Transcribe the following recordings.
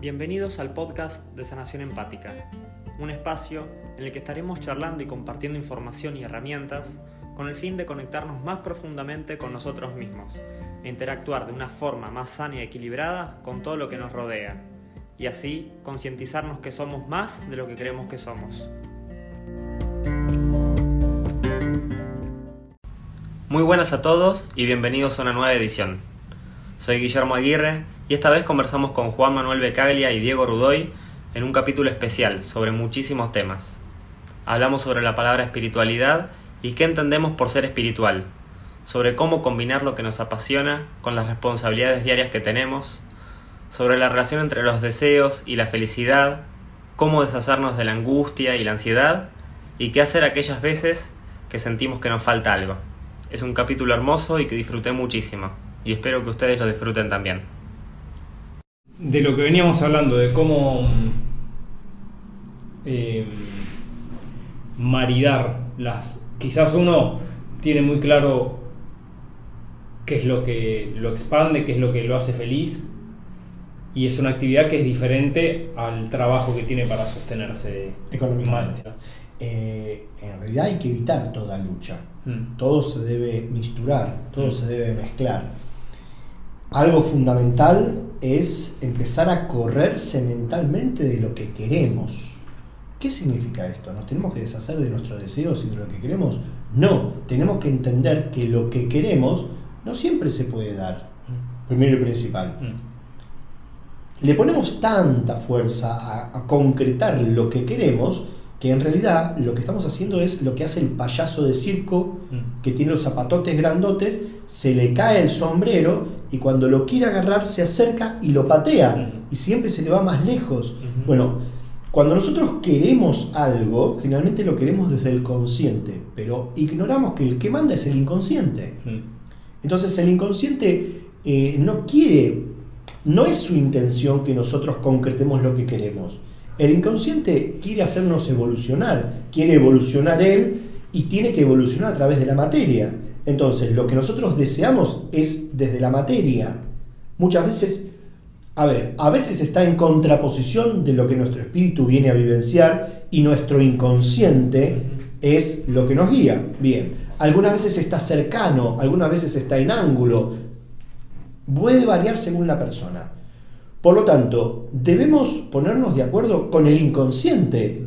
Bienvenidos al podcast de Sanación Empática, un espacio en el que estaremos charlando y compartiendo información y herramientas con el fin de conectarnos más profundamente con nosotros mismos e interactuar de una forma más sana y equilibrada con todo lo que nos rodea, y así concientizarnos que somos más de lo que creemos que somos. Muy buenas a todos y bienvenidos a una nueva edición. Soy Guillermo Aguirre y esta vez conversamos con Juan Manuel Becaglia y Diego Rudoy en un capítulo especial sobre muchísimos temas. Hablamos sobre la palabra espiritualidad y qué entendemos por ser espiritual, sobre cómo combinar lo que nos apasiona con las responsabilidades diarias que tenemos, sobre la relación entre los deseos y la felicidad, cómo deshacernos de la angustia y la ansiedad y qué hacer aquellas veces que sentimos que nos falta algo. Es un capítulo hermoso y que disfruté muchísimo y espero que ustedes lo disfruten también. De lo que veníamos hablando, de cómo eh, maridar las... Quizás uno tiene muy claro qué es lo que lo expande, qué es lo que lo hace feliz, y es una actividad que es diferente al trabajo que tiene para sostenerse económicamente. Eh, en realidad hay que evitar toda lucha. Mm. Todo se debe misturar, todo mm. se debe mezclar. Algo fundamental es empezar a correrse mentalmente de lo que queremos. ¿Qué significa esto? ¿Nos tenemos que deshacer de nuestros deseos y de lo que queremos? No, tenemos que entender que lo que queremos no siempre se puede dar. Mm. Primero y principal. Le ponemos tanta fuerza a, a concretar lo que queremos que en realidad lo que estamos haciendo es lo que hace el payaso de circo mm. que tiene los zapatotes grandotes, se le cae el sombrero y cuando lo quiere agarrar se acerca y lo patea y siempre se le va más lejos. Bueno, cuando nosotros queremos algo, generalmente lo queremos desde el consciente, pero ignoramos que el que manda es el inconsciente. Entonces el inconsciente eh, no quiere, no es su intención que nosotros concretemos lo que queremos el inconsciente quiere hacernos evolucionar, quiere evolucionar él y tiene que evolucionar a través de la materia. Entonces, lo que nosotros deseamos es desde la materia. Muchas veces, a ver, a veces está en contraposición de lo que nuestro espíritu viene a vivenciar y nuestro inconsciente es lo que nos guía. Bien, algunas veces está cercano, algunas veces está en ángulo. Puede variar según la persona. Por lo tanto, debemos ponernos de acuerdo con el inconsciente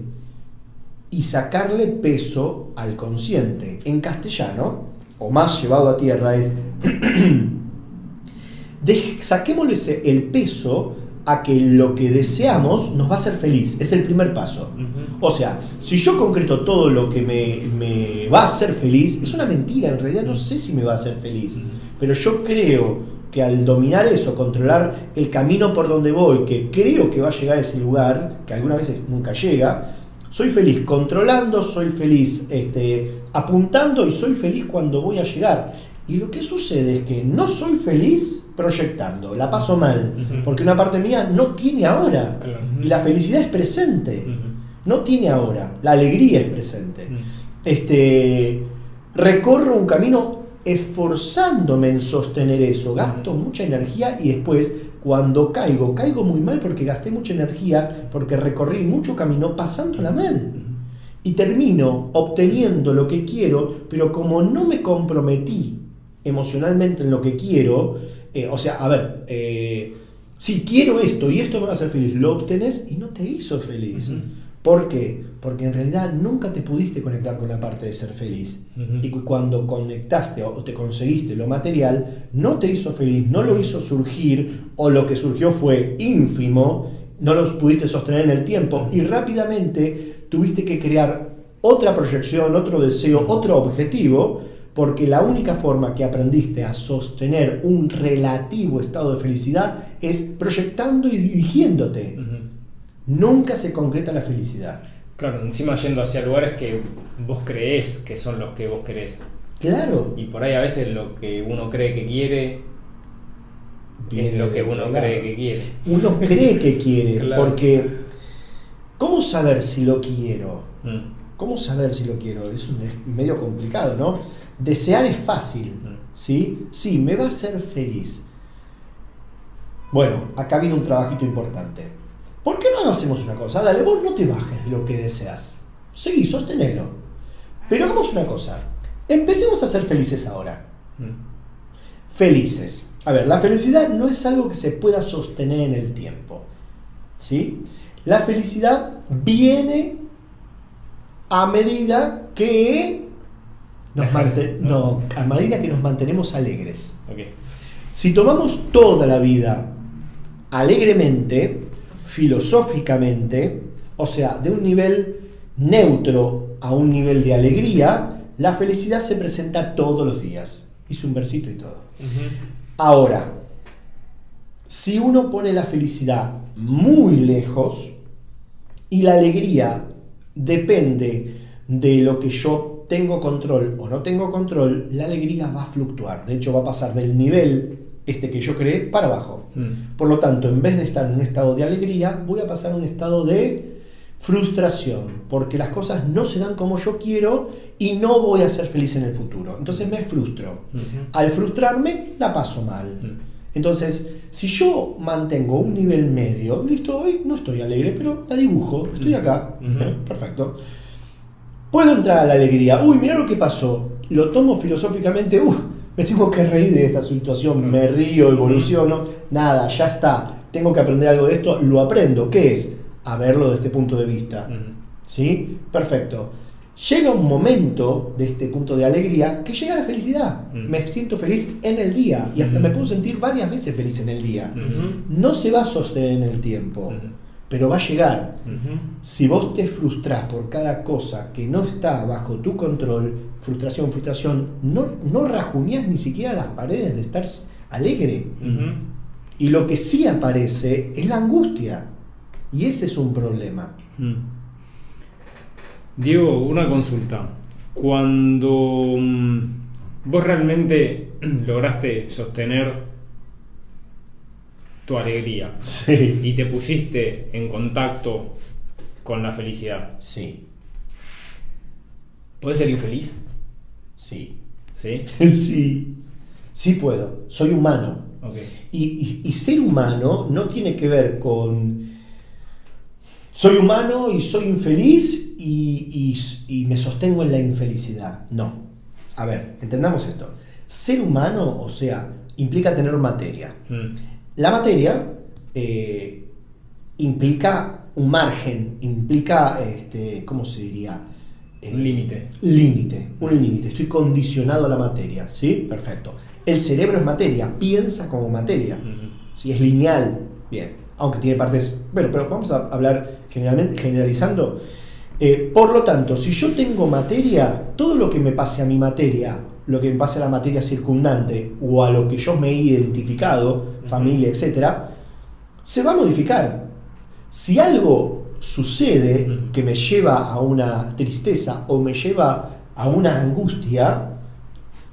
y sacarle peso al consciente. En castellano, o más llevado a tierra, es saquémosle el peso a que lo que deseamos nos va a hacer feliz. Es el primer paso. O sea, si yo concreto todo lo que me, va a hacer feliz, es una mentira. En realidad no sé si me va a hacer feliz. Pero yo creo que al dominar eso, controlar el camino por donde voy, que creo que va a llegar a ese lugar, que algunas veces nunca llega, soy feliz controlando, soy feliz este, apuntando y soy feliz cuando voy a llegar. Y lo que sucede es que no soy feliz proyectando, la paso mal, porque una parte mía no tiene ahora. Y la felicidad es presente, no tiene ahora, la alegría es presente. Este, recorro un camino esforzándome en sostener eso, gasto mucha energía y después cuando caigo, caigo muy mal porque gasté mucha energía, porque recorrí mucho camino pasándola mal. Y termino obteniendo lo que quiero, pero como no me comprometí emocionalmente en lo que quiero, eh, o sea, a ver, eh, si quiero esto y esto me va a hacer feliz, lo obtenés y no te hizo feliz. ¿Por qué? Porque en realidad nunca te pudiste conectar con la parte de ser feliz. Y cuando conectaste o te conseguiste lo material, no te hizo feliz, no lo hizo surgir, o lo que surgió fue ínfimo, no lo pudiste sostener en el tiempo y rápidamente tuviste que crear otra proyección, otro deseo, otro objetivo, porque la única forma que aprendiste a sostener un relativo estado de felicidad es proyectando y dirigiéndote nunca se concreta la felicidad. Claro, encima yendo hacia lugares que vos creés que son los que vos querés. Claro. Y por ahí a veces lo que uno cree que quiere es lo que uno cree que quiere. Uno cree que quiere, porque ¿cómo saber si lo quiero? Mm. ¿Cómo saber si lo quiero? Es, medio complicado, ¿no? Desear es fácil, mm. ¿sí? Sí, me va a hacer feliz. Bueno, acá viene un trabajito importante ¿por qué no hacemos una cosa? Dale, vos no te bajes de lo que deseas. Seguí, sostenelo. Pero hagamos una cosa. Empecemos a ser felices ahora. Mm. Felices. A ver, la felicidad no es algo que se pueda sostener en el tiempo. ¿Sí? La felicidad viene a medida que nos no, a medida que nos mantenemos alegres. Si tomamos toda la vida alegremente, filosóficamente, o sea, de un nivel neutro a un nivel de alegría, la felicidad se presenta todos los días. Hice un versito y todo. Ahora, si uno pone la felicidad muy lejos y la alegría depende de lo que yo tengo control o no tengo control, la alegría va a fluctuar. De hecho, va a pasar del nivel este que yo creé para abajo. Mm. Por lo tanto, en vez de estar en un estado de alegría, voy a pasar a un estado de frustración, porque las cosas no se dan como yo quiero y no voy a ser feliz en el futuro. Entonces me frustro. Al frustrarme, la paso mal. Mm. Entonces, si yo mantengo un nivel medio, listo, hoy no estoy alegre, pero la dibujo, estoy acá, ¿eh? perfecto. Puedo entrar a la alegría, uy, mira lo que pasó, lo tomo filosóficamente, uy, me tengo que reír de esta situación, me río, evoluciono, nada, ya está, tengo que aprender algo de esto, lo aprendo, ¿qué es? A verlo desde este punto de vista. ¿Sí? Perfecto llega un momento de este punto de alegría que llega la felicidad. Mm. Me siento feliz en el día y hasta me puedo sentir varias veces feliz en el día. No se va a sostener en el tiempo, pero va a llegar. Si vos te frustrás por cada cosa que no está bajo tu control, frustración, frustración, no, no rajuñás ni siquiera las paredes de estar alegre. Y lo que sí aparece es la angustia. Y ese es un problema. Diego, una consulta. Cuando mm, vos realmente lograste sostener tu alegría y te pusiste en contacto con la felicidad. Sí. ¿Puedes ser infeliz? Sí. ¿Sí? sí. Sí puedo. Soy humano. y ser humano no tiene que ver con soy humano y soy infeliz y, me sostengo en la infelicidad. No. A ver, entendamos esto. Ser humano, o sea, implica tener materia. Mm. La materia eh, implica un margen, implica, este, ¿cómo se diría? un límite. Límite, un límite. Estoy condicionado a la materia, ¿sí? Perfecto. El cerebro es materia, piensa como materia. Si es lineal, bien aunque tiene partes, bueno, pero vamos a hablar generalmente, generalizando. Eh, por lo tanto, si yo tengo materia, todo lo que me pase a mi materia, lo que me pase a la materia circundante o a lo que yo me he identificado, familia, etc., se va a modificar. Si algo sucede que me lleva a una tristeza o me lleva a una angustia,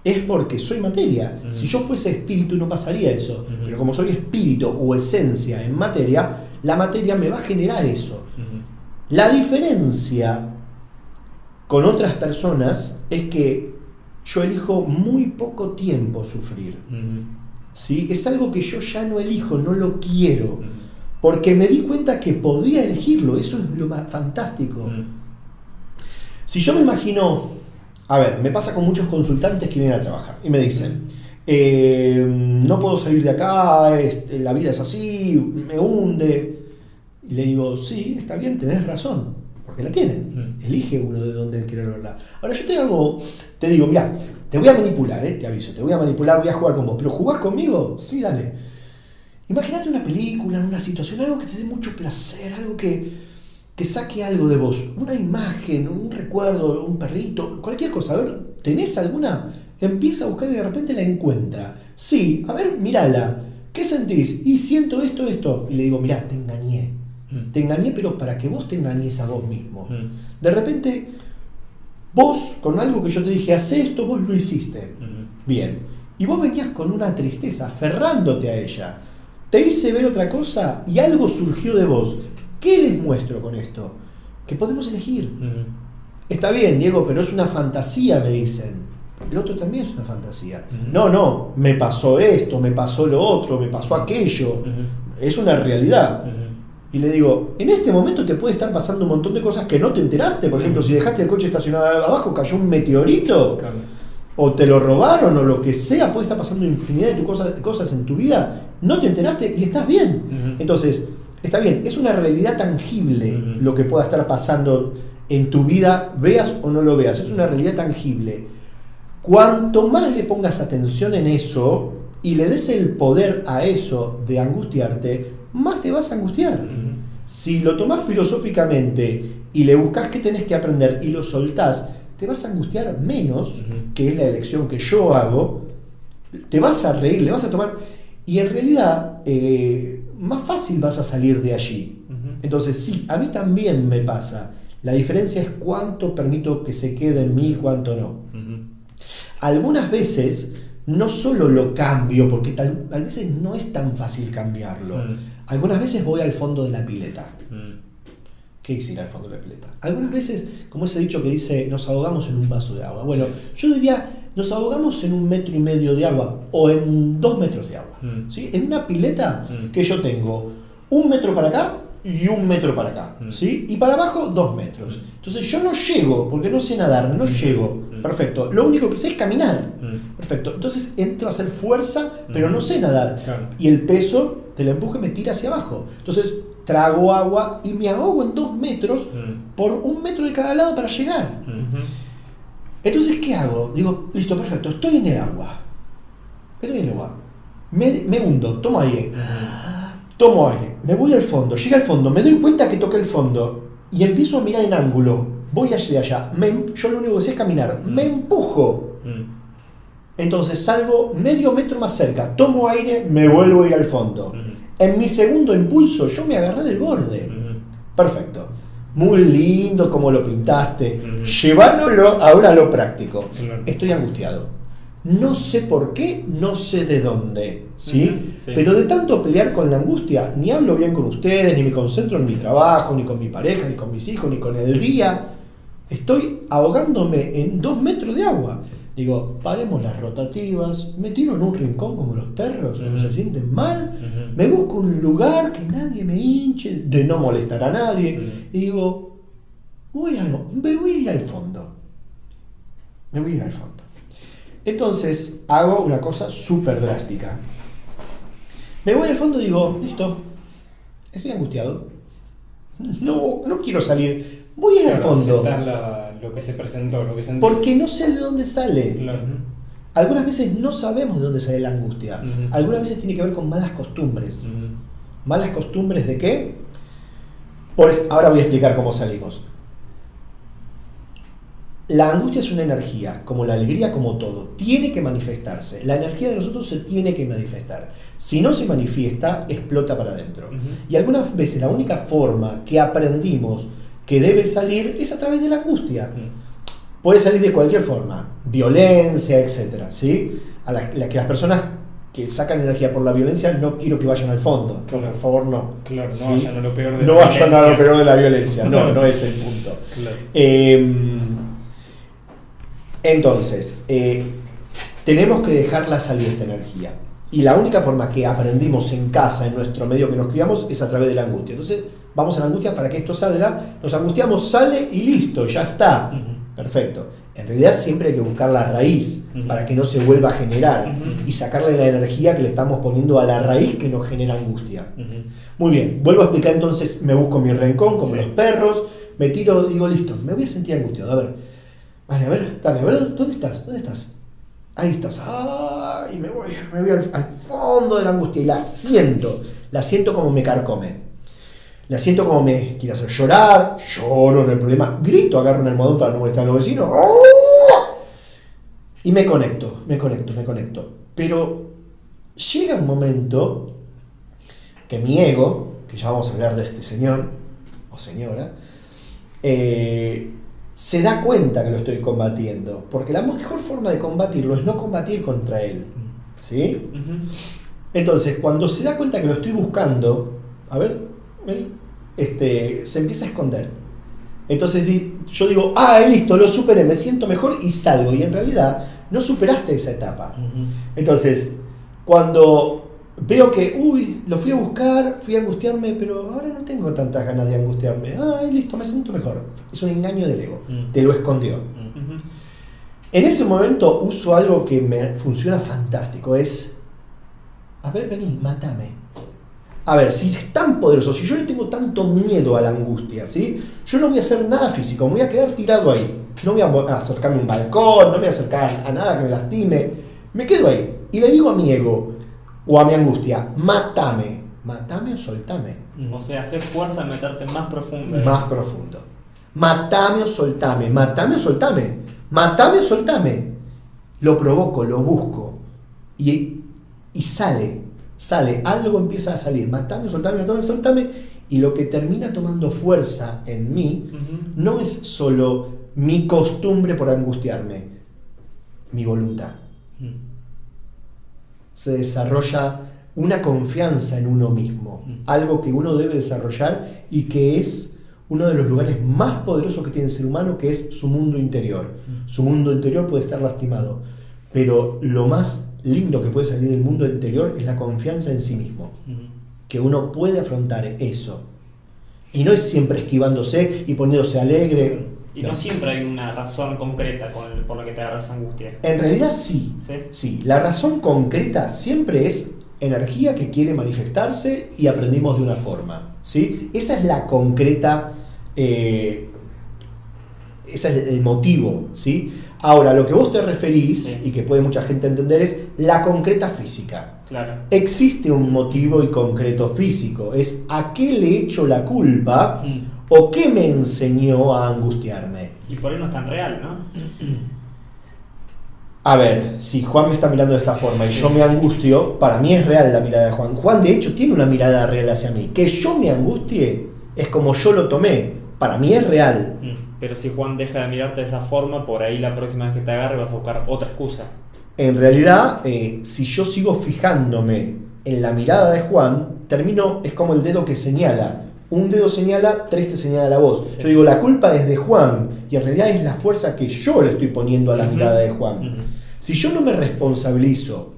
es porque soy materia. Si yo fuese espíritu no pasaría eso. Pero como soy espíritu o esencia en materia, la materia me va a generar eso. La diferencia con otras personas es que yo elijo muy poco tiempo sufrir. ¿Sí? Es algo que yo ya no elijo, no lo quiero. Porque me di cuenta que podía elegirlo. Eso es lo más fantástico. Si yo me imagino a ver, me pasa con muchos consultantes que vienen a trabajar y me dicen, eh, no puedo salir de acá, la vida es así, me hunde. Y le digo, sí, está bien, tenés razón, porque la tienen. Mm. Elige uno de dónde quiere hablar. Ahora yo te hago, te digo, mira, te voy a manipular, eh, te aviso, te voy a manipular, voy a jugar con vos, pero ¿jugás conmigo? Sí, dale. Imagínate una película, una situación, algo que te dé mucho placer, algo que, que saque algo de vos, una imagen, un recuerdo, un perrito, cualquier cosa. A ver, ¿tenés alguna? Empieza a buscar y de repente la encuentra. Sí, a ver, mírala. ¿Qué sentís? Y siento esto, esto. Y le digo, mirá, te engañé. Mm. Te engañé, pero para que vos te engañes a vos mismo. Mm. De repente, vos, con algo que yo te dije, hace esto, vos lo hiciste. Mm. Bien. Y vos venías con una tristeza, aferrándote a ella. Te hice ver otra cosa y algo surgió de vos ¿Qué les muestro con esto? Que podemos elegir. Está bien, Diego, pero es una fantasía, me dicen. El otro también es una fantasía. No, no, me pasó esto, me pasó lo otro, me pasó aquello. Es una realidad. Y le digo, en este momento te puede estar pasando un montón de cosas que no te enteraste. Por ejemplo, si dejaste el coche estacionado abajo, cayó un meteorito, o te lo robaron, o lo que sea, puede estar pasando infinidad de cosas, cosas en tu vida, no te enteraste y estás bien. Entonces, está bien, es una realidad tangible lo que pueda estar pasando en tu vida, veas o no lo veas, es una realidad tangible. Cuanto más le pongas atención en eso y le des el poder a eso de angustiarte, más te vas a angustiar. Si lo tomás filosóficamente y le buscas qué tenés que aprender y lo soltás, te vas a angustiar menos, que es la elección que yo hago, te vas a reír, le vas a tomar, y en realidad eh, más fácil vas a salir de allí. Entonces sí, a mí también me pasa. La diferencia es cuánto permito que se quede en mí y cuánto no. Algunas veces no solo lo cambio, porque tal, a veces no es tan fácil cambiarlo. Algunas veces voy al fondo de la pileta. Mm. ¿Qué es ir al fondo de la pileta? Algunas veces, como ese dicho que dice, nos ahogamos en un vaso de agua. Bueno, yo diría, nos ahogamos en un metro y medio de agua o en dos metros de agua. Mm. ¿sí? En una pileta mm. que yo tengo un metro para acá y un metro para acá. ¿sí? Y para abajo dos metros. Entonces yo no llego, porque no sé nadar, no llego. Perfecto. Lo único que sé es caminar. Perfecto. Entonces entro a hacer fuerza, pero no sé nadar. Y el peso del empuje me tira hacia abajo. Entonces trago agua y me ahogo en dos metros mm. por un metro de cada lado para llegar. Entonces, ¿qué hago? Digo, listo, perfecto, estoy en el agua. Estoy en el agua. Me, me hundo, tomo aire. Tomo aire, me voy al fondo, llega al fondo, me doy cuenta que toqué el fondo y empiezo a mirar en ángulo. Voy hacia allá. yo lo único que sé es caminar. Me empujo. Mm. Entonces salgo medio metro más cerca, tomo aire, me vuelvo a ir al fondo. En mi segundo impulso yo me agarré del borde. Perfecto. Muy lindo como lo pintaste. Llevándolo ahora a lo práctico. Estoy angustiado. No sé por qué, no sé de dónde. ¿sí? Pero de tanto pelear con la angustia, ni hablo bien con ustedes, ni me concentro en mi trabajo, ni con mi pareja, ni con mis hijos, ni con el día. Estoy ahogándome en dos metros de agua. Digo, paremos las rotativas, me tiro en un rincón como los perros, no se sienten mal, me busco un lugar que nadie me hinche, de no molestar a nadie, y digo, voy a, me voy a ir al fondo. Me voy a ir al fondo. Entonces hago una cosa súper drástica. Me voy al fondo y digo, listo, estoy angustiado. No, no quiero salir. Voy al fondo lo que se presentó, lo que se Porque no sé de dónde sale. Algunas veces no sabemos de dónde sale la angustia. Algunas veces tiene que ver con malas costumbres. ¿Malas costumbres de qué? Por, ahora voy a explicar cómo salimos. La angustia es una energía, como la alegría, como todo. Tiene que manifestarse. La energía de nosotros se tiene que manifestar. Si no se manifiesta, explota para adentro. Y algunas veces la única forma que aprendimos que debe salir es a través de la angustia. Puede salir de cualquier forma, violencia, etc. ¿sí? A la, que las personas que sacan energía por la violencia no quiero que vayan al fondo. por favor, no. Claro, no vayan a lo peor de no la vayan a lo peor de la violencia. No, no es el punto. Em, entonces, eh, tenemos que dejarla salir esta energía. Y la única forma que aprendimos en casa, en nuestro medio que nos criamos, es a través de la angustia. Entonces, vamos a la angustia para que esto salga, nos angustiamos, sale y listo, ya está. Perfecto. En realidad siempre hay que buscar la raíz para que no se vuelva a generar y sacarle la energía que le estamos poniendo a la raíz que nos genera angustia. Muy bien, vuelvo a explicar entonces, me busco mi rincón como los perros, me tiro, digo, listo, me voy a sentir angustiado. A ver, vale, a ver, dale, a ver, ¿dónde estás? ¿Dónde estás? Ahí estás. y me voy, me voy al, al fondo de la angustia y la siento. La siento como me carcome. La siento como me quiere hacer llorar, lloro, no hay problema, grito, agarro un almohadón para no molestar a los vecinos. Y me conecto, me conecto, me conecto. Pero llega un momento que mi ego, que ya vamos a hablar de este señor o señora, eh, se da cuenta que lo estoy combatiendo. Porque la mejor forma de combatirlo es no combatir contra él. ¿Sí? Entonces, cuando se da cuenta que lo estoy buscando, a ver, este, se empieza a esconder. Entonces yo digo, ah, listo, lo superé, me siento mejor y salgo. Y en realidad no superaste esa etapa. Entonces, cuando veo que, uy, lo fui a buscar, fui a angustiarme, pero ahora no tengo tantas ganas de angustiarme. Ay, listo, me siento mejor. Es un engaño del ego, Mm. te lo escondió. Mm. En ese momento uso algo que me funciona fantástico, es, a ver, vení, mátame. A ver, si es tan poderoso, si yo le tengo tanto miedo a la angustia, ¿sí? Yo no voy a hacer nada físico, me voy a quedar tirado ahí. No voy a acercarme a un balcón, no me voy a acercar a nada que me lastime. Me quedo ahí y le digo a mi ego o a mi angustia, mátame. Mátame o soltame. O sea, hacer fuerza en meterte más profundo. Más profundo. Matame o soltame, matame o soltame, matame o soltame. Lo provoco, lo busco. Y, y sale, sale, algo empieza a salir. Matame o soltame, matame o soltame. Y lo que termina tomando fuerza en mí no es solo mi costumbre por angustiarme, mi voluntad. Mm. Se desarrolla una confianza en uno mismo, Mm. algo que uno debe desarrollar y que es uno de los lugares más poderosos que tiene el ser humano, que es su mundo interior. Mm. Su mundo interior puede estar lastimado, pero lo más lindo que puede salir del mundo interior es la confianza en sí mismo, Mm. que uno puede afrontar eso. Y no es siempre esquivándose y poniéndose alegre. Y no siempre hay una razón concreta con- por la que te agarras angustia. En realidad sí, ¿Sí? Sí, la razón concreta siempre es energía que quiere manifestarse y aprendimos de una forma. ¿sí? Esa es la concreta, eh, ese es el motivo. ¿sí? Ahora, lo que vos te referís Sí. y que puede mucha gente entender es la concreta física. Claro. Existe un motivo y concreto físico, es a qué le echo la culpa Mm. O qué me enseñó a angustiarme. Y por ahí no es tan real, ¿no? A ver, si Juan me está mirando de esta forma y yo me angustio, para mí es real la mirada de Juan. Juan de hecho tiene una mirada real hacia mí. Que yo me angustie es como yo lo tomé. Para mí es real. Mm. Pero si Juan deja de mirarte de esa forma, por ahí la próxima vez que te agarre vas a buscar otra excusa. En realidad, eh, si yo sigo fijándome en la mirada de Juan, termino, es como el dedo que señala. Un dedo señala, tres te señala la voz. Sí. Yo digo, la culpa es de Juan y en realidad es la fuerza que yo le estoy poniendo a la mirada de Juan. Si yo no me responsabilizo,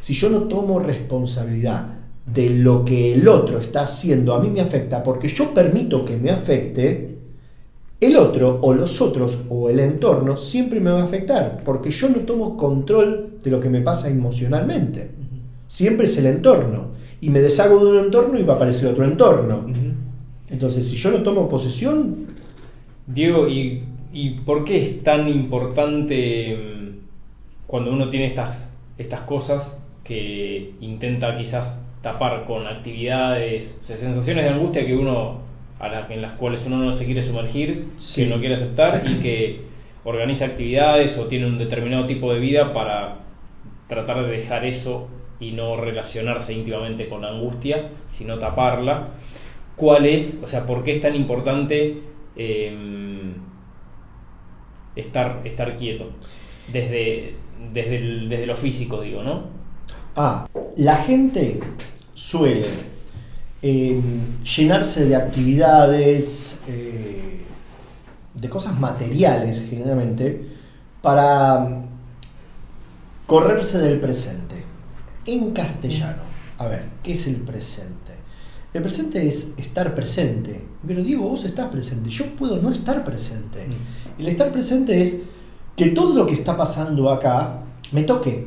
si yo no tomo responsabilidad de lo que el otro está haciendo, a mí me afecta porque yo permito que me afecte, el otro o los otros o el entorno siempre me va a afectar porque yo no tomo control de lo que me pasa emocionalmente. Siempre es el entorno. Y me deshago de un entorno y va a aparecer otro entorno. Entonces, si yo no tomo posesión, Diego, ¿y, y por qué es tan importante mm, cuando uno tiene estas, estas cosas que intenta quizás tapar con actividades, o sea, sensaciones de angustia que uno a la- en las cuales uno no se quiere sumergir, Sí. que no quiere aceptar y que organiza actividades o tiene un determinado tipo de vida para tratar de dejar eso y no relacionarse íntimamente con la angustia, sino taparla. ¿Cuál es, o sea, por qué es tan importante eh, estar, estar quieto? Desde, desde, desde lo físico, digo, ¿no? Ah, la gente suele eh, llenarse de actividades, eh, de cosas materiales generalmente, para mm, correrse del presente. En castellano, a ver, ¿qué es el presente? El presente es estar presente. Pero Diego, vos estás presente, yo puedo no estar presente. El estar presente es que todo lo que está pasando acá me toque.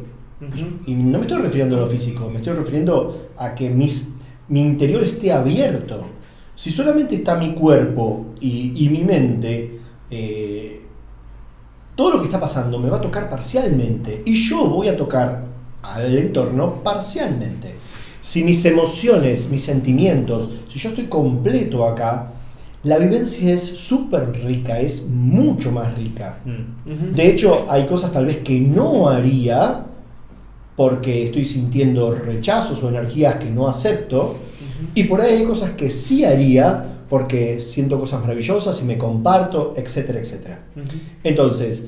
Y no me estoy refiriendo a lo físico, me estoy refiriendo a que mis, mi interior esté abierto. Si solamente está mi cuerpo y, y mi mente, eh, todo lo que está pasando me va a tocar parcialmente y yo voy a tocar al entorno parcialmente. Si mis emociones, mis sentimientos, si yo estoy completo acá, la vivencia es súper rica, es mucho más rica. Mm. De hecho, hay cosas tal vez que no haría porque estoy sintiendo rechazos o energías que no acepto. Y por ahí hay cosas que sí haría porque siento cosas maravillosas y me comparto, etcétera, etcétera. Entonces,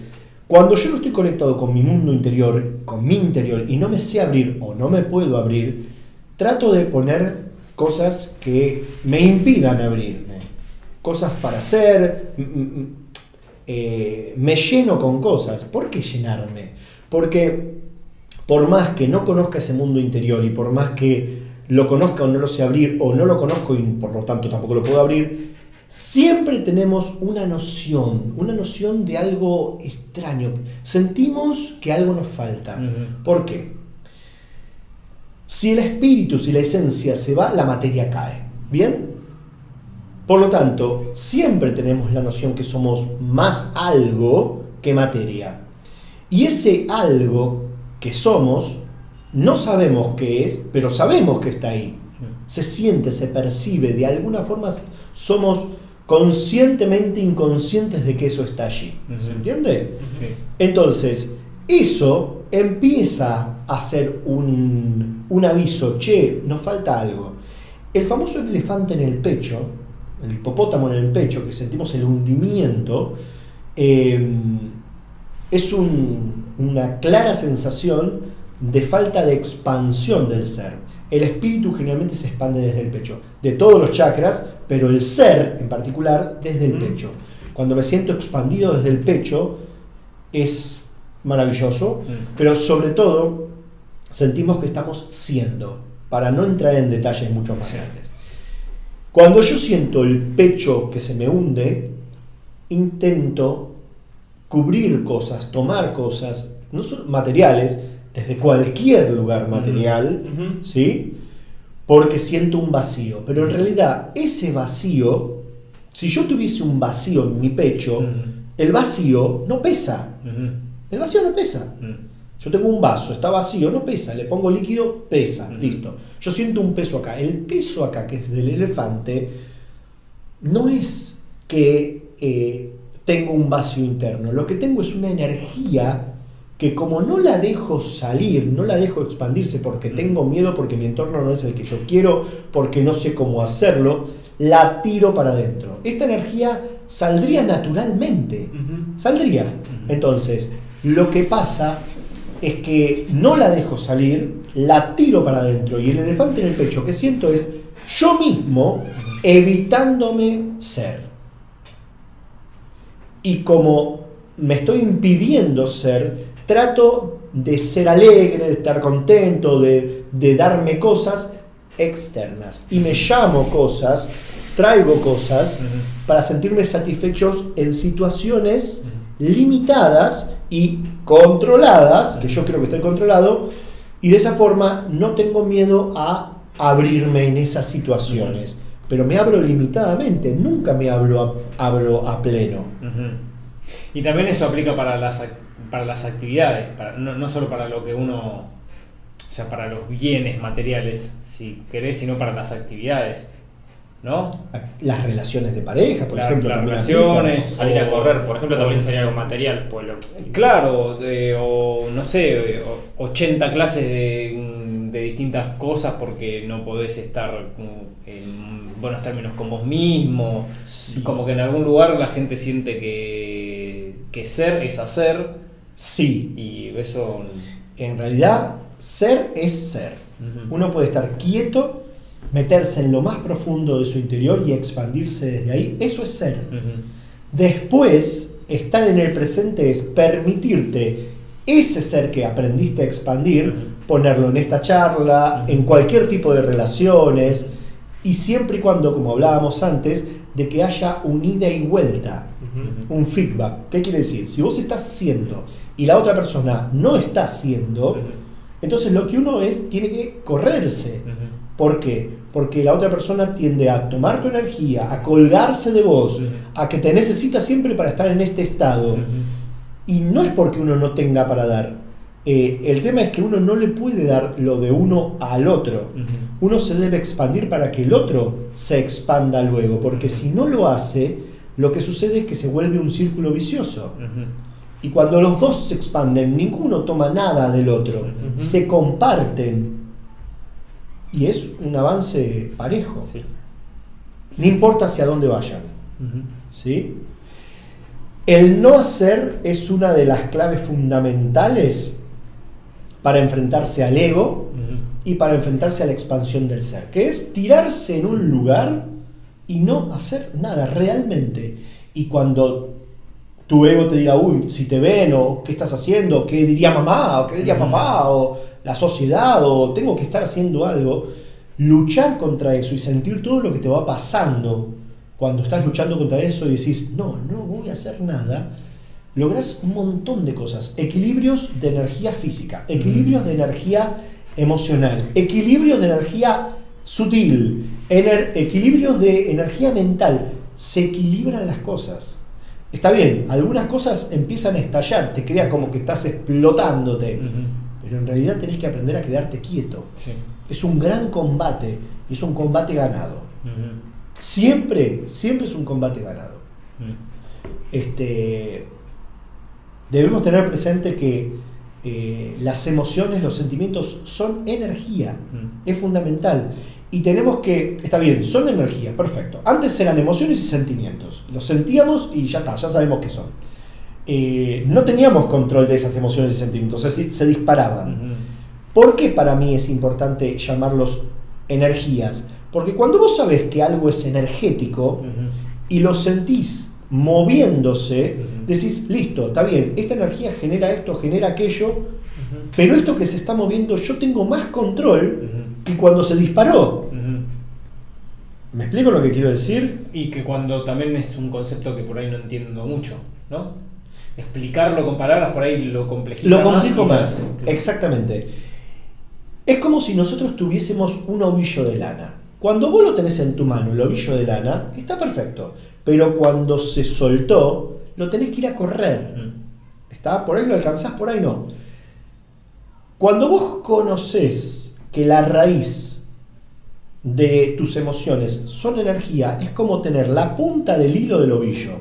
cuando yo no estoy conectado con mi mundo interior, con mi interior, y no me sé abrir o no me puedo abrir, trato de poner cosas que me impidan abrirme. Cosas para hacer, mm, mm, mm, eh, me lleno con cosas. ¿Por qué llenarme? Porque por más que no conozca ese mundo interior y por más que lo conozca o no lo sé abrir o no lo conozco y por lo tanto tampoco lo puedo abrir, siempre tenemos una noción, una noción de algo extraño. Sentimos que algo nos falta. ¿Por qué? Si el espíritu, si la esencia se va, la materia cae. ¿Bien? Por lo tanto, siempre tenemos la noción que somos más algo que materia. Y ese algo que somos, no sabemos qué es, pero sabemos que está ahí. Se siente, se percibe, de alguna forma somos conscientemente inconscientes de que eso está allí. ¿Se entiende? Entonces, eso empieza a ser un, un aviso, che, nos falta algo. El famoso elefante en el pecho, el hipopótamo en el pecho, que sentimos el hundimiento, eh, es una clara sensación de falta de expansión del ser. El espíritu generalmente se expande desde el pecho, de todos los chakras, pero el ser en particular desde el pecho. Cuando me siento expandido desde el pecho es maravilloso, pero sobre todo sentimos que estamos siendo, para no entrar en detalles mucho más grandes. Cuando yo siento el pecho que se me hunde, intento cubrir cosas, tomar cosas, no son materiales, desde cualquier lugar material, ¿sí? Porque siento un vacío. Pero en realidad ese vacío, si yo tuviese un vacío en mi pecho, el vacío no pesa. El vacío no pesa. Yo tengo un vaso, está vacío, no pesa, le pongo líquido, pesa, listo. Yo siento un peso acá. El peso acá, que es del elefante, no es que eh, tengo un vacío interno. Lo que tengo es una energía que como no la dejo salir, no la dejo expandirse porque mm. tengo miedo, porque mi entorno no es el que yo quiero, porque no sé cómo hacerlo, la tiro para adentro. Esta energía saldría naturalmente, saldría. Entonces, lo que pasa es que no la dejo salir, la tiro para adentro y el elefante en el pecho que siento es yo mismo evitándome ser. Y como me estoy impidiendo ser, trato de ser alegre, de estar contento, de, darme cosas externas. Y me llamo cosas, traigo cosas para sentirme satisfechos en situaciones limitadas y controladas, que yo creo que estoy controlado, y de esa forma no tengo miedo a abrirme en esas situaciones. Pero me abro limitadamente, nunca me abro a, abro a pleno. Y también eso aplica para las, para las actividades, para, no, no, solo para lo que uno, o sea, para los bienes materiales, si querés, sino para las actividades. ¿No? Las relaciones de pareja, por ejemplo. Las relaciones. Salir a correr, por ejemplo, también sería algo material. Pues Claro, de, o no sé, 80 clases de, de distintas cosas porque no podés estar en buenos términos con vos mismo. Como que en algún lugar la gente siente que, que ser es hacer. Sí. Y eso. En realidad, ser es ser. Uno puede estar quieto, meterse en lo más profundo de su interior y expandirse desde ahí. Eso es ser. Después, estar en el presente es permitirte ese ser que aprendiste a expandir, ponerlo en esta charla, en cualquier tipo de relaciones, y siempre y cuando, como hablábamos antes, de que haya un ida y vuelta, un feedback. ¿Qué quiere decir? Si vos estás siendo y la otra persona no está haciendo, entonces lo que uno es, tiene que correrse. ¿Por qué? Porque la otra persona tiende a tomar tu energía, a colgarse de vos, a que te necesita siempre para estar en este estado. Y no es porque uno no tenga para dar, eh, el tema es que uno no le puede dar lo de uno al otro. Uno se debe expandir para que el otro se expanda luego, porque si no lo hace, lo que sucede es que se vuelve un círculo vicioso. Y cuando los dos se expanden, ninguno toma nada del otro, se comparten. Y es un avance parejo. No importa hacia dónde vayan. ¿Sí? El no hacer es una de las claves fundamentales para enfrentarse al ego y para enfrentarse a la expansión del ser, que es tirarse en un lugar y no hacer nada realmente. Y cuando tu ego te diga, uy, si te ven, o qué estás haciendo, qué diría mamá, o qué diría papá, o la sociedad, o tengo que estar haciendo algo. Luchar contra eso y sentir todo lo que te va pasando cuando estás luchando contra eso y decís, no, no voy a hacer nada, logras un montón de cosas. Equilibrios de energía física, equilibrios de energía emocional, equilibrios de energía sutil, equilibrios de energía mental. Se equilibran las cosas. Está bien, algunas cosas empiezan a estallar, te crea como que estás explotándote, pero en realidad tenés que aprender a quedarte quieto. Es un gran combate, es un combate ganado. Siempre, siempre es un combate ganado. Este, debemos tener presente que eh, las emociones, los sentimientos son energía, es fundamental. Y tenemos que, está bien, son energía, perfecto. Antes eran emociones y sentimientos. Los sentíamos y ya está, ya sabemos qué son. Eh, no teníamos control de esas emociones y sentimientos, se, se disparaban. ¿Por qué para mí es importante llamarlos energías? Porque cuando vos sabés que algo es energético y lo sentís moviéndose, decís, listo, está bien, esta energía genera esto, genera aquello, pero esto que se está moviendo yo tengo más control que cuando se disparó. ¿Me explico lo que quiero decir? Y que cuando también es un concepto que por ahí no entiendo mucho, ¿no? Explicarlo con palabras por ahí lo complejiza Lo complico más, exactamente. Es como si nosotros tuviésemos un ovillo de lana. Cuando vos lo tenés en tu mano, el ovillo de lana, está perfecto. Pero cuando se soltó, lo tenés que ir a correr. Mm. ¿Está? Por ahí lo alcanzás, por ahí no. Cuando vos conoces que la raíz de tus emociones son energía, es como tener la punta del hilo del ovillo.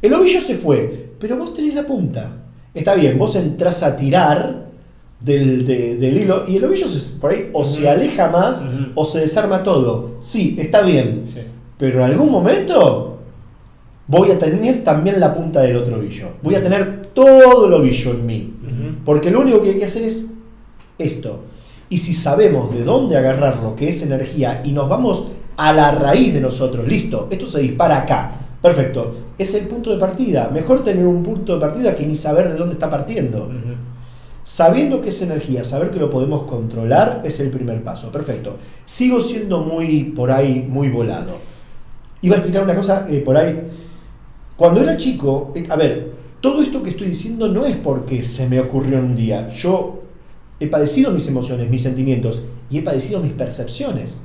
El ovillo se fue, pero vos tenés la punta. Está bien, vos entras a tirar del, hilo y el ovillo por ahí o se aleja más o se desarma todo. Sí, está bien. Pero en algún momento voy a tener también la punta del otro ovillo. Voy a tener todo el ovillo en mí. Porque lo único que hay que hacer es esto. Y si sabemos de dónde agarrar lo que es energía y nos vamos a la raíz de nosotros, listo, esto se dispara acá. Perfecto, es el punto de partida. Mejor tener un punto de partida que ni saber de dónde está partiendo. Sabiendo que es energía, saber que lo podemos controlar es el primer paso. Perfecto. Sigo siendo muy por ahí, muy volado. Iba a explicar una cosa eh, por ahí. Cuando era chico, eh, a ver, todo esto que estoy diciendo no es porque se me ocurrió un día. Yo He padecido mis emociones, mis sentimientos y he padecido mis percepciones.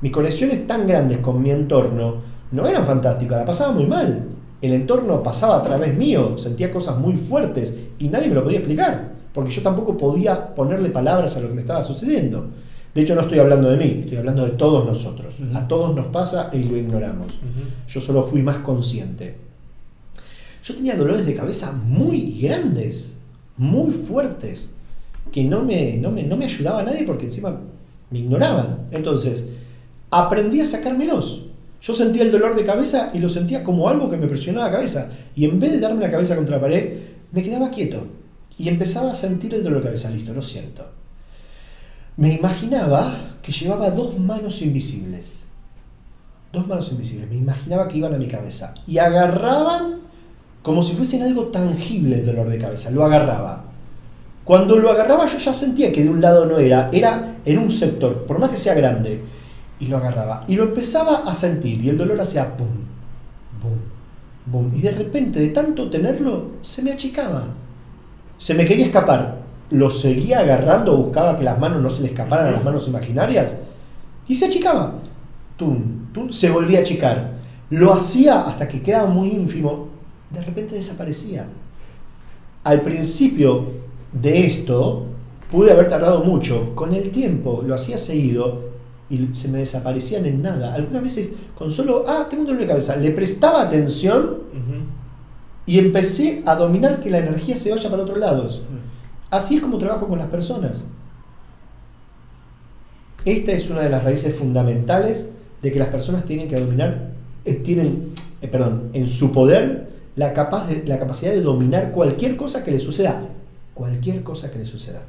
Mis conexiones tan grandes con mi entorno no eran fantásticas, la pasaba muy mal. El entorno pasaba a través mío, sentía cosas muy fuertes y nadie me lo podía explicar, porque yo tampoco podía ponerle palabras a lo que me estaba sucediendo. De hecho, no estoy hablando de mí, estoy hablando de todos nosotros. A todos nos pasa y lo ignoramos. Yo solo fui más consciente. Yo tenía dolores de cabeza muy grandes, muy fuertes que no me, no me, ayudaba a nadie porque encima me ignoraban. Entonces, aprendí a sacármelos. Yo sentía el dolor de cabeza y lo sentía como algo que me presionaba la cabeza. Y en vez de darme la cabeza contra la pared, me quedaba quieto. Y empezaba a sentir el dolor de cabeza. Listo, lo siento. Me imaginaba que llevaba dos manos invisibles. Dos manos invisibles. Me imaginaba que iban a mi cabeza. Y agarraban como si fuesen algo tangible el dolor de cabeza. Lo agarraba cuando lo agarraba yo ya sentía que de un lado no era, era en un sector, por más que sea grande. Y lo agarraba. Y lo empezaba a sentir. Y el dolor hacía pum, pum, pum. Y de repente, de tanto tenerlo, se me achicaba. Se me quería escapar. Lo seguía agarrando, buscaba que las manos no se le escaparan a las manos imaginarias. Y se achicaba. Tum, tum, se volvía a achicar. Lo hacía hasta que quedaba muy ínfimo. De repente desaparecía. Al principio de esto pude haber tardado mucho. Con el tiempo lo hacía seguido y se me desaparecían en nada. Algunas veces con solo, ah, tengo un dolor de cabeza, le prestaba atención y empecé a dominar que la energía se vaya para otros lados. Así es como trabajo con las personas. Esta es una de las raíces fundamentales de que las personas tienen que dominar, eh, tienen, eh, perdón, en su poder la, capaz de, la capacidad de dominar cualquier cosa que les suceda cualquier cosa que le suceda.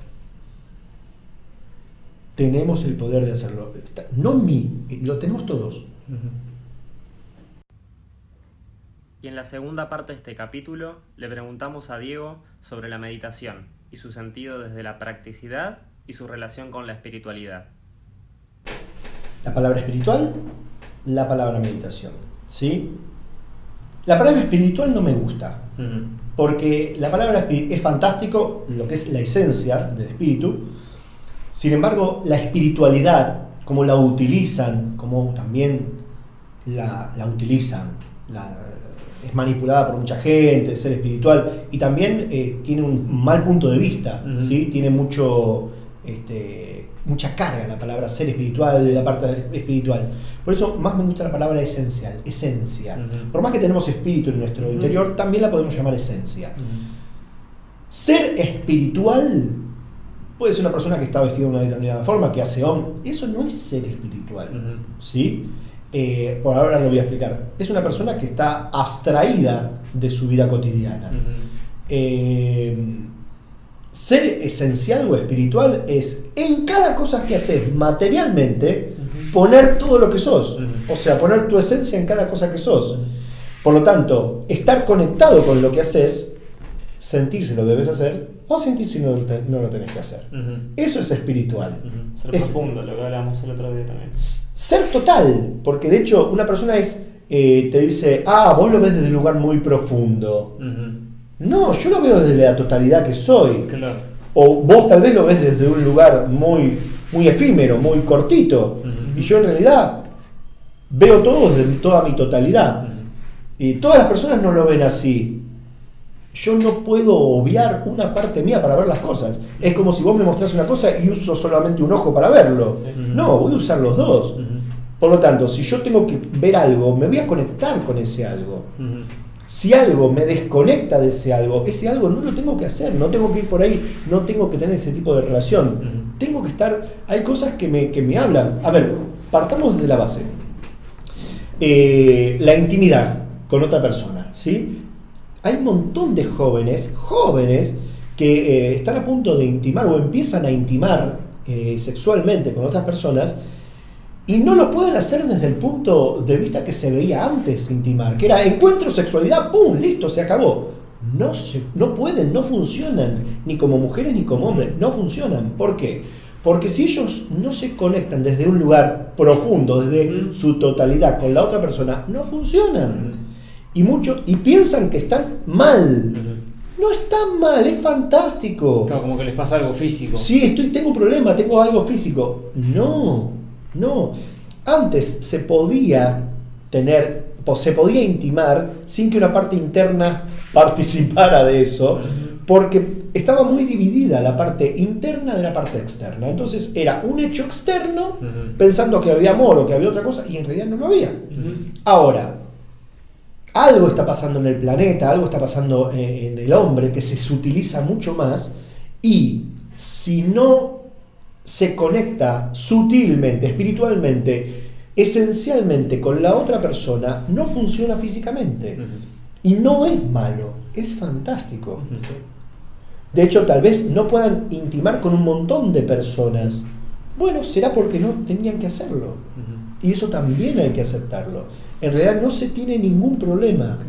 Tenemos el poder de hacerlo. No mí, lo tenemos todos. Y en la segunda parte de este capítulo le preguntamos a Diego sobre la meditación y su sentido desde la practicidad y su relación con la espiritualidad. La palabra espiritual, la palabra meditación. ¿Sí? La palabra espiritual no me gusta, porque la palabra es fantástico, lo que es la esencia del espíritu. Sin embargo, la espiritualidad, como la utilizan, como también la, utilizan, es manipulada por mucha gente, ser espiritual, y también eh, tiene un mal punto de vista, ¿sí? tiene mucho, este, mucha carga la palabra ser espiritual, la parte espiritual. Por eso más me gusta la palabra esencial, esencia. Por más que tenemos espíritu en nuestro interior, también la podemos llamar esencia. Ser espiritual puede ser una persona que está vestida de una determinada forma, que hace om. Eso no es ser espiritual. ¿sí? Eh, por ahora lo voy a explicar. Es una persona que está abstraída de su vida cotidiana. Eh, ser esencial o espiritual es en cada cosa que haces materialmente poner todo lo que sos. O sea, poner tu esencia en cada cosa que sos. Por lo tanto, estar conectado con lo que haces, sentir si lo debes hacer o sentir si no, no lo tenés que hacer. Eso es espiritual. Ser profundo, lo que hablamos el otro día también ser total, porque de hecho una persona es, eh, te dice, ah, vos lo ves desde un lugar muy profundo. No, yo lo veo desde la totalidad que soy. O vos tal vez lo ves desde un lugar muy, muy efímero, muy cortito. Y yo en realidad veo todo desde toda mi totalidad. Y todas las personas no lo ven así. Yo no puedo obviar una parte mía para ver las cosas. Es como si vos me mostrás una cosa y uso solamente un ojo para verlo. No, voy a usar los dos. Por lo tanto, si yo tengo que ver algo, me voy a conectar con ese algo. Si algo me desconecta de ese algo, ese algo no lo tengo que hacer, no tengo que ir por ahí, no tengo que tener ese tipo de relación. Tengo que estar, hay cosas que me, que me hablan. A ver, partamos desde la base. Eh, la intimidad con otra persona, ¿sí? Hay un montón de jóvenes, jóvenes, que eh, están a punto de intimar o empiezan a intimar eh, sexualmente con otras personas y no lo pueden hacer desde el punto de vista que se veía antes intimar, que era encuentro, sexualidad, ¡pum! Listo, se acabó. No, se, no pueden, no funcionan, ni como mujeres ni como hombres, no funcionan. ¿Por qué? Porque si ellos no se conectan desde un lugar profundo, desde su totalidad con la otra persona, no funcionan. Y, mucho, y piensan que están mal. No están mal, es fantástico. Claro, como que les pasa algo físico. Sí, estoy, tengo un problema, tengo algo físico. No, no, antes se podía tener, se podía intimar sin que una parte interna participara de eso, porque estaba muy dividida la parte interna de la parte externa. Entonces era un hecho externo pensando que había amor o que había otra cosa y en realidad no lo había. Ahora, algo está pasando en el planeta, algo está pasando en el hombre que se sutiliza mucho más y si no se conecta sutilmente, espiritualmente, esencialmente con la otra persona, no funciona físicamente. Y no es malo, es fantástico. De hecho, tal vez no puedan intimar con un montón de personas. Bueno, será porque no tenían que hacerlo. Y eso también hay que aceptarlo. En realidad no se tiene ningún problema.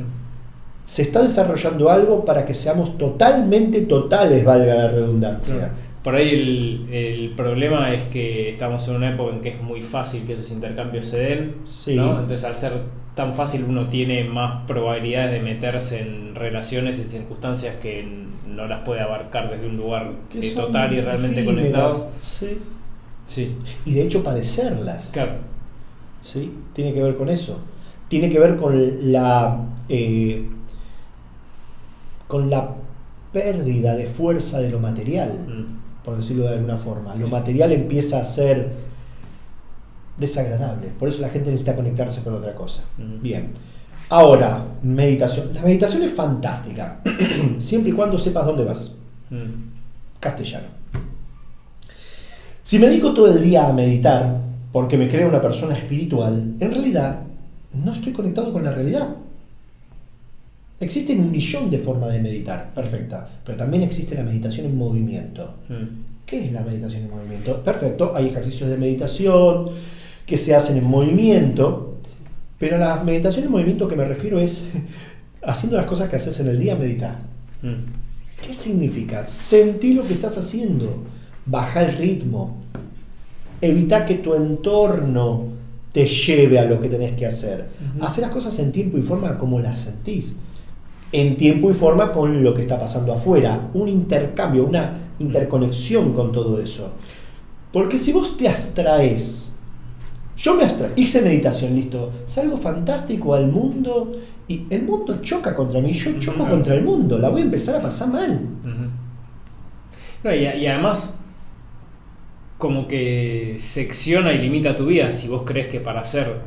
Se está desarrollando algo para que seamos totalmente totales, valga la redundancia. Por ahí el, problema es que estamos en una época en que es muy fácil que esos intercambios se den, Entonces al ser tan fácil uno tiene más probabilidades de meterse en relaciones y circunstancias que no las puede abarcar desde un lugar total y realmente conectado. Sí. sí. Y de hecho padecerlas. Claro. Sí, tiene que ver con eso. Tiene que ver con la eh, con la pérdida de fuerza de lo material. Mm por decirlo de alguna forma. Lo material empieza a ser desagradable. Por eso la gente necesita conectarse con otra cosa. Bien. Ahora, meditación. La meditación es fantástica, siempre y cuando sepas dónde vas. Castellano. Si me dedico todo el día a meditar porque me creo una persona espiritual, en realidad no estoy conectado con la realidad. Existen un millón de formas de meditar, perfecta, pero también existe la meditación en movimiento. Mm. ¿Qué es la meditación en movimiento? Perfecto, hay ejercicios de meditación que se hacen en movimiento, pero la meditación en movimiento que me refiero es haciendo las cosas que haces en el día, medita. Mm. ¿Qué significa? Sentí lo que estás haciendo, baja el ritmo, evita que tu entorno te lleve a lo que tenés que hacer. Ujú. Hacer las cosas en tiempo y forma como las sentís. En tiempo y forma con lo que está pasando afuera. Un intercambio, una interconexión con todo eso. Porque si vos te abstraes, yo me abstraí, hice meditación, listo, salgo fantástico al mundo y el mundo choca contra mí, yo choco contra el mundo, la voy a empezar a pasar mal. No, y, y además, como que secciona y limita tu vida. Si vos crees que para ser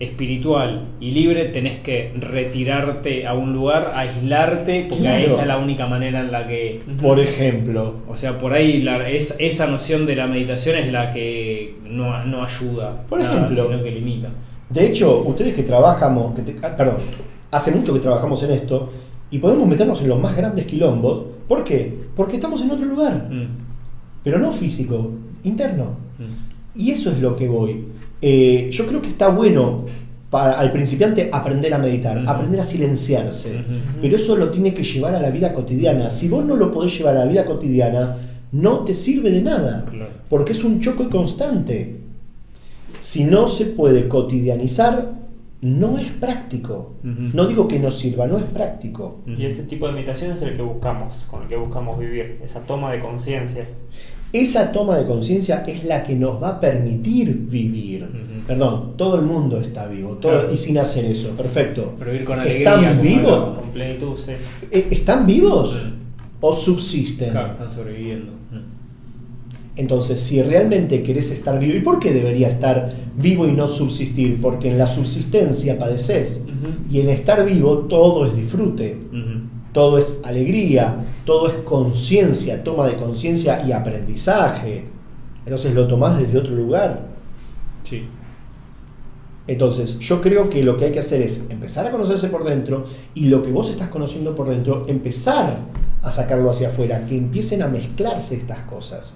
espiritual y libre tenés que retirarte a un lugar, aislarte, porque Claro. esa es la única manera en la que. Por ejemplo, O sea, por ahí la- es- esa noción de la meditación es la que no, no ayuda, Por nada, ejemplo. sino que limita. de hecho, ustedes que trabajamos, que te- ah, perdón, hace mucho que trabajamos en esto y podemos meternos en los más grandes quilombos. ¿Por qué? Porque estamos en otro lugar, Mm, pero no físico, interno. mm. Y eso es lo que voy. Eh, yo creo que está bueno para al principiante aprender a meditar, aprender a silenciarse. Pero eso lo tiene que llevar a la vida cotidiana. Si vos no lo podés llevar a la vida cotidiana, no te sirve de nada. Claro. Porque es un choque constante. Si no se puede cotidianizar, no es práctico. No digo que no sirva, no es práctico. Y ese tipo de meditación es el que buscamos, con el que buscamos vivir, esa toma de conciencia. Esa toma de conciencia es la que nos va a permitir vivir. Perdón, todo el mundo está vivo, todo, Claro. y sin hacer eso, perfecto. Pero ir con ¿Están alegría. como vivos? hablábamos. Con plenitud, sí. Eh, ¿Están vivos o subsisten? Claro, están sobreviviendo. Entonces, si realmente querés estar vivo, ¿y por qué debería estar vivo y no subsistir? Porque en la subsistencia padeces. Y en estar vivo todo es disfrute. Todo es alegría, todo es conciencia, toma de conciencia y aprendizaje. Entonces lo tomás desde otro lugar. Sí. Entonces, yo creo que lo que hay que hacer es empezar a conocerse por dentro y lo que vos estás conociendo por dentro, empezar a sacarlo hacia afuera, que empiecen a mezclarse estas cosas.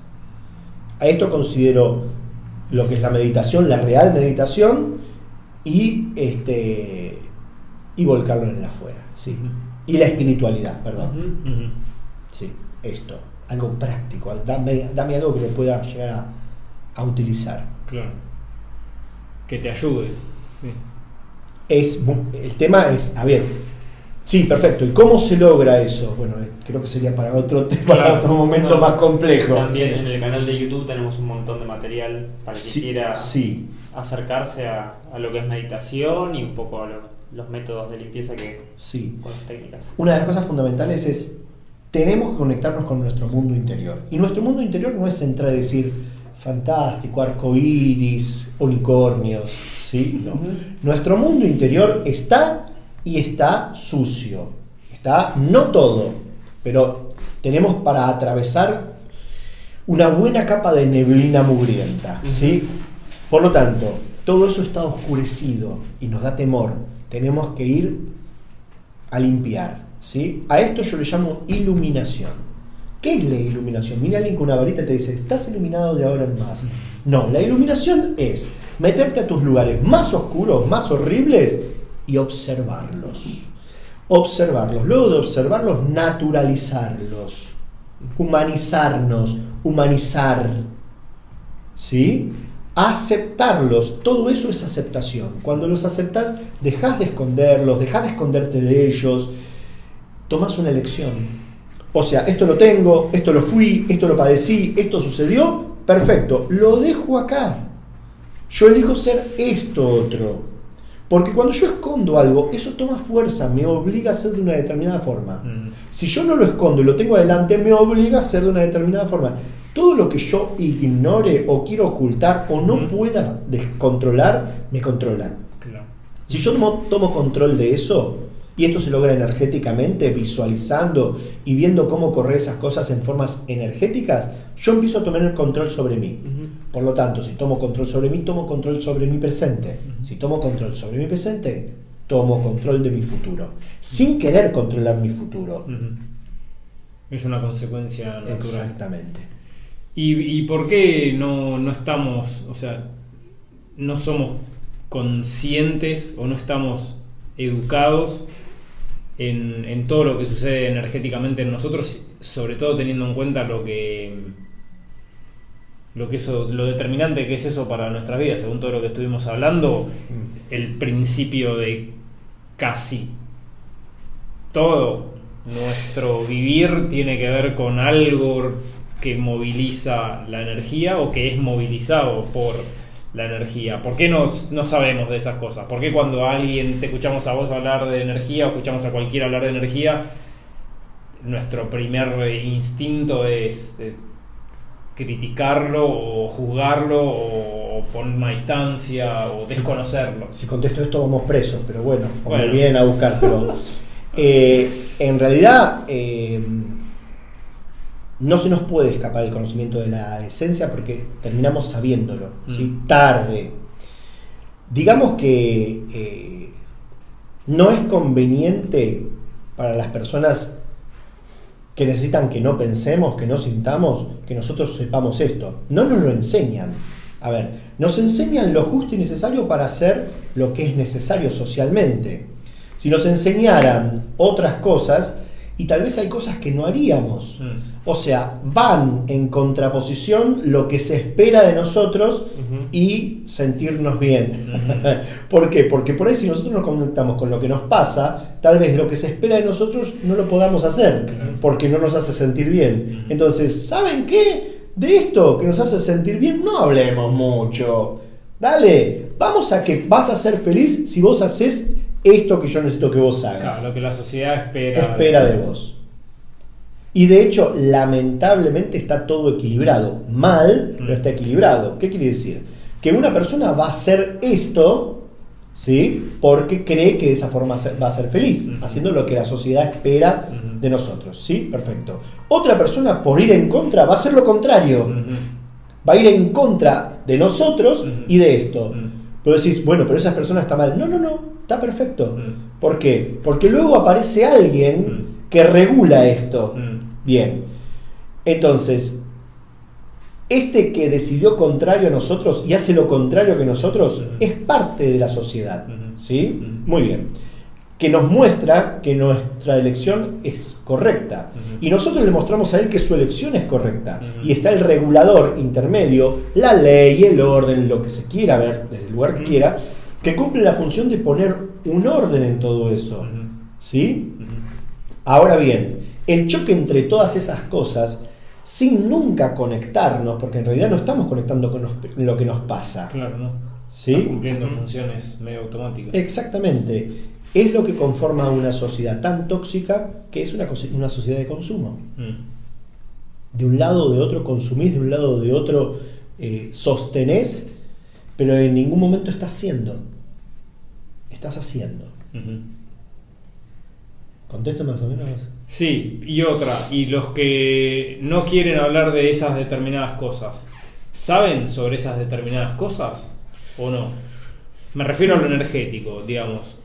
A esto considero lo que es la meditación, la real meditación, y, este, y volcarlo en el afuera. Sí. Y la espiritualidad, perdón. Sí, esto. Algo práctico. Dame, dame algo que lo pueda llegar a, a utilizar. Claro. Que te ayude. Sí. es mu- el tema es, a ver, sí, perfecto. ¿Y cómo se logra eso? Bueno, eh, creo que sería para otro tema, para otro momento No, más complejo. También Sí. en el canal de YouTube tenemos un montón de material para que Sí, quiera sí. acercarse a, a lo que es meditación y un poco a lo- los métodos de limpieza que sí. con las técnicas. Una de las cosas fundamentales es tenemos que conectarnos con nuestro mundo interior. Y nuestro mundo interior no es entrar y decir fantástico, arcoíris, unicornios, ¿sí? No. Nuestro mundo interior está y está sucio. Está no todo, pero tenemos para atravesar una buena capa de neblina mugrienta, ¿sí? Por lo tanto, todo eso está oscurecido y nos da temor. Tenemos que ir a limpiar, ¿sí? A esto yo le llamo iluminación. ¿Qué es la iluminación? Viene alguien con una varita y te dice, estás iluminado de ahora en más. No, la iluminación es meterte a tus lugares más oscuros, más horribles y observarlos. Observarlos. Luego de observarlos, naturalizarlos. Humanizarnos, humanizar. ¿Sí? Aceptarlos. Todo eso es aceptación. Cuando los aceptas, dejas de esconderlos, dejas de esconderte de ellos. Tomas una elección. O sea, esto lo tengo, esto lo fui, esto lo padecí, esto sucedió, perfecto, lo dejo acá. Yo elijo ser esto otro. Porque cuando yo escondo algo, eso toma fuerza, me obliga a ser de una determinada forma. Ujú. Si yo no lo escondo y lo tengo adelante, me obliga a ser de una determinada forma. Todo lo que yo ignore o quiero ocultar o no pueda descontrolar, me controlan. Claro. Si yo tomo, tomo control de eso, y esto se logra energéticamente, visualizando y viendo cómo correr esas cosas en formas energéticas, yo empiezo a tomar el control sobre mí. Por lo tanto, si tomo control sobre mí, tomo control sobre mi presente. Si tomo control sobre mi presente, tomo control de mi futuro. Sin querer controlar mi futuro. Es una consecuencia natural. Exactamente. ¿Y, y por qué no, no estamos, o sea, no somos conscientes o no estamos educados en, en todo lo que sucede energéticamente en nosotros, sobre todo teniendo en cuenta lo que lo que eso, lo determinante que es eso para nuestras vidas, según todo lo que estuvimos hablando, el principio de casi todo nuestro vivir tiene que ver con algo que moviliza la energía o que es movilizado por la energía. ¿Por qué no, no sabemos de esas cosas? ¿Por qué cuando alguien te escuchamos a vos hablar de energía o escuchamos a cualquiera hablar de energía, nuestro primer instinto es eh, criticarlo o juzgarlo o poner una distancia o desconocerlo? Si contesto esto vamos presos, pero bueno, o me vienen a buscar, pero eh, en realidad eh, no se nos puede escapar el conocimiento de la esencia porque terminamos sabiéndolo, mm. tarde. Digamos que eh, no es conveniente para las personas que necesitan que no pensemos, que no sintamos, que nosotros sepamos esto. No nos lo enseñan. A ver, nos enseñan lo justo y necesario para hacer lo que es necesario socialmente. Si nos enseñaran otras cosas, y tal vez hay cosas que no haríamos. Mm. O sea, van en contraposición lo que se espera de nosotros y sentirnos bien. ¿Por qué? Porque por ahí si nosotros nos conectamos con lo que nos pasa, tal vez lo que se espera de nosotros no lo podamos hacer, porque no nos hace sentir bien. Entonces, ¿saben qué? De esto que nos hace sentir bien no hablemos mucho. Dale, vamos a que vas a ser feliz si vos haces esto que yo necesito que vos hagas. lo que la sociedad espera. Espera de vos. Y de hecho, lamentablemente está todo equilibrado. Mal, pero mm. está equilibrado. ¿Qué quiere decir? Que una persona va a hacer esto, ¿sí? Porque cree que de esa forma va a ser feliz, haciendo lo que la sociedad espera de nosotros, ¿sí? Perfecto. Otra persona, por ir en contra, va a hacer lo contrario. Va a ir en contra de nosotros y de esto. Pero decís, bueno, pero esa persona está mal. No, no, no, está perfecto. ¿Por qué? Porque luego aparece alguien que regula esto. Bien. Entonces, este que decidió contrario a nosotros y hace lo contrario que nosotros es parte de la sociedad. ¿Sí? Muy bien. Que nos muestra que nuestra elección es correcta. Y nosotros le mostramos a él que su elección es correcta. Y está el regulador intermedio, la ley, el orden, lo que se quiera ver, desde el lugar que quiera, que cumple la función de poner un orden en todo eso. ¿Sí? Ahora bien, el choque entre todas esas cosas, sin nunca conectarnos, porque en realidad no estamos conectando con lo que nos pasa. Claro, ¿no? ¿Sí? cumpliendo funciones medio automáticas. Exactamente. Es lo que conforma una sociedad tan tóxica que es una, una sociedad de consumo. Mm. De un lado o de otro consumís, de un lado o de otro eh, sostenés, pero en ningún momento estás siendo. Estás haciendo. ¿Contesto más o menos? Sí, y otra, y los que no quieren hablar de esas determinadas cosas, ¿saben sobre esas determinadas cosas o no? Me refiero a lo energético, digamos.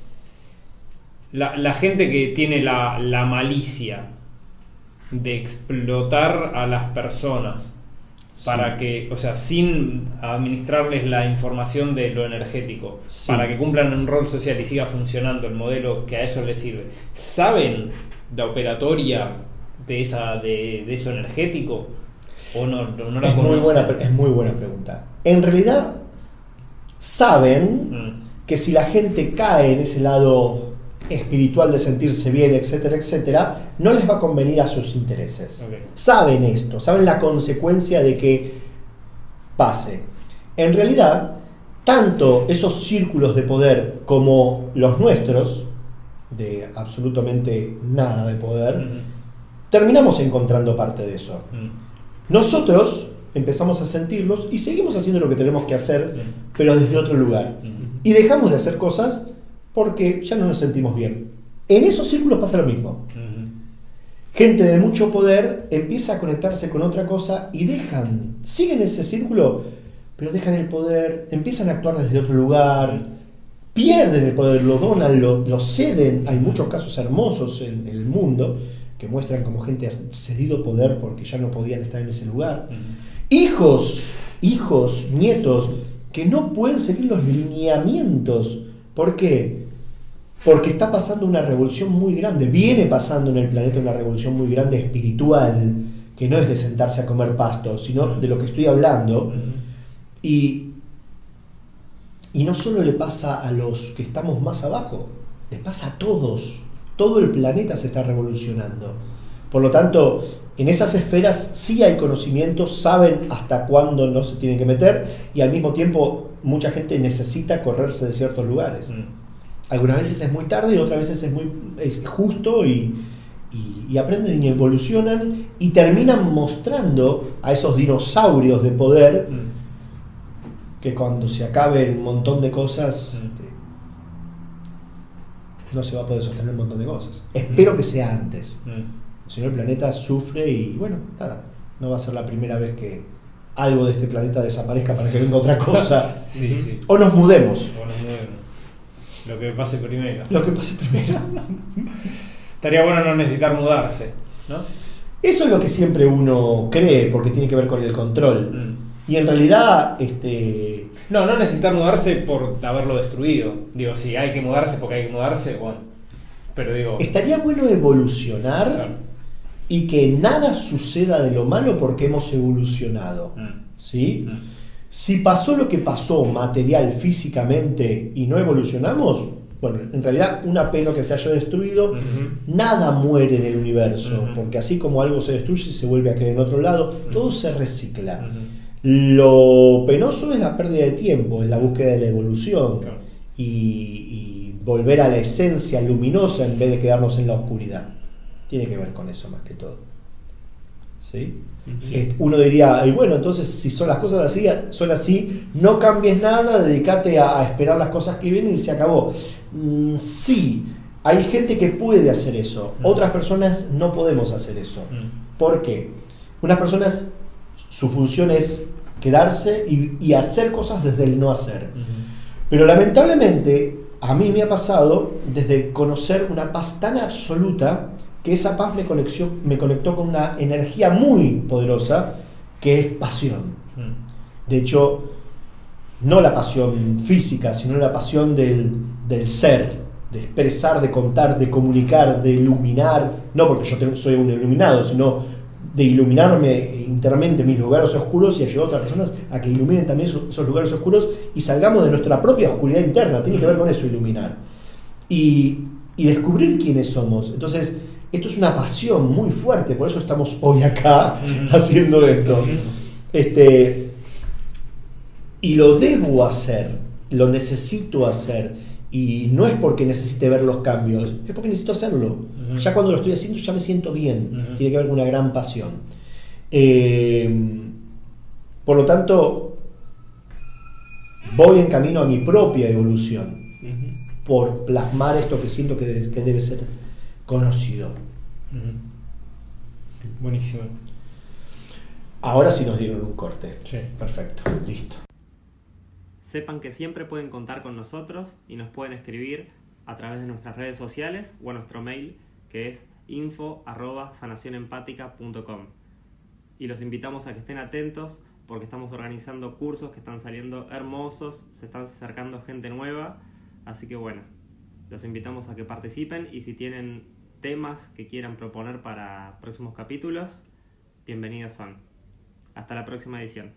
La, gente que tiene la, la malicia de explotar a las personas para que, o sea, sin administrarles la información de lo energético, para que cumplan un rol social y siga funcionando el modelo que a eso les sirve. ¿Saben la operatoria de, esa, de, eso energético? ¿O no, no la es, muy buena, es muy buena pregunta. En realidad, saben mm. que si la gente cae en ese lado espiritual de sentirse bien, etcétera, etcétera, no les va a convenir a sus intereses. Saben esto, saben la consecuencia de que pase. En realidad, tanto esos círculos de poder como los nuestros, de absolutamente nada de poder, terminamos encontrando parte de eso. Nosotros empezamos a sentirlos y seguimos haciendo lo que tenemos que hacer, pero desde otro lugar. Y dejamos de hacer cosas porque ya no nos sentimos bien. En esos círculos pasa lo mismo. Gente de mucho poder empieza a conectarse con otra cosa y dejan, siguen ese círculo, pero dejan el poder, empiezan a actuar desde otro lugar, pierden el poder, lo donan, lo, ceden. Hay muchos casos hermosos en, el mundo que muestran cómo gente ha cedido poder porque ya no podían estar en ese lugar. Hijos, hijos, nietos, que no pueden seguir los lineamientos. ¿Por qué? Porque está pasando una revolución muy grande, viene pasando en el planeta una revolución muy grande espiritual, que no es de sentarse a comer pasto, sino de lo que estoy hablando. Y, y no solo le pasa a los que estamos más abajo, le pasa a todos. Todo el planeta se está revolucionando. Por lo tanto, en esas esferas sí hay conocimiento, saben hasta cuándo no se tienen que meter y al mismo tiempo mucha gente necesita correrse de ciertos lugares. Mm. Algunas veces es muy tarde y otras veces es muy es justo y, y, aprenden y evolucionan y terminan mostrando a esos dinosaurios de poder mm. que cuando se acabe un montón de cosas mm. este, no se va a poder sostener un montón de cosas. Espero que sea antes. Si no, el planeta sufre y bueno, nada, no va a ser la primera vez que algo de este planeta desaparezca para que venga otra cosa. O nos mudemos. O nos mudemos. Lo que pase primero. Lo que pase primero. Estaría bueno no necesitar mudarse, ¿no? Eso es lo que siempre uno cree, porque tiene que ver con el control. Mm. Y en realidad, este. No, no necesitar mudarse por haberlo destruido. Digo, si hay que mudarse porque hay que mudarse, bueno. Pero digo. Estaría bueno evolucionar y que nada suceda de lo malo porque hemos evolucionado. Mm. ¿Sí? Mm. Si pasó lo que pasó material, físicamente, y no evolucionamos, bueno, en realidad una pena que se haya destruido, nada muere en el universo, porque así como algo se destruye, se vuelve a crear en otro lado, todo se recicla. Lo penoso es la pérdida de tiempo, es la búsqueda de la evolución y, y volver a la esencia luminosa en vez de quedarnos en la oscuridad. Tiene que ver con eso más que todo. ¿Sí? Uno diría, y bueno, entonces si son las cosas así, son así, no cambies nada, dedícate a, esperar las cosas que vienen y se acabó. Mm, sí, hay gente que puede hacer eso, otras personas no podemos hacer eso. ¿Por qué? Unas personas, su función es quedarse y, hacer cosas desde el no hacer. Pero lamentablemente, a mí me ha pasado desde conocer una paz tan absoluta, que esa paz me, me conectó con una energía muy poderosa que es pasión. Mm. De hecho, no la pasión física, sino la pasión del, ser, de expresar, de contar, de comunicar, de iluminar, no porque yo soy un iluminado, sino de iluminarme internamente mis lugares oscuros y ayudar a otras personas a que iluminen también esos lugares oscuros y salgamos de nuestra propia oscuridad interna. Tiene que ver con eso, iluminar. Y, y descubrir quiénes somos. Entonces, esto es una pasión muy fuerte, por eso estamos hoy acá haciendo esto. Este, y lo debo hacer, lo necesito hacer. Y no es porque necesite ver los cambios, es porque necesito hacerlo. Ya cuando lo estoy haciendo ya me siento bien. Tiene que ver con una gran pasión. Eh, por lo tanto, voy en camino a mi propia evolución por plasmar esto que siento que debe ser conocido. Buenísimo. Ahora sí nos dieron un corte. Sí. Perfecto, listo. Sepan que siempre pueden contar con nosotros y nos pueden escribir a través de nuestras redes sociales o a nuestro mail que es info.sanacionempática.com. Y los invitamos a que estén atentos porque estamos organizando cursos que están saliendo hermosos, se están acercando gente nueva, así que bueno, los invitamos a que participen y si tienen temas que quieran proponer para próximos capítulos, bienvenidos son. Hasta la próxima edición.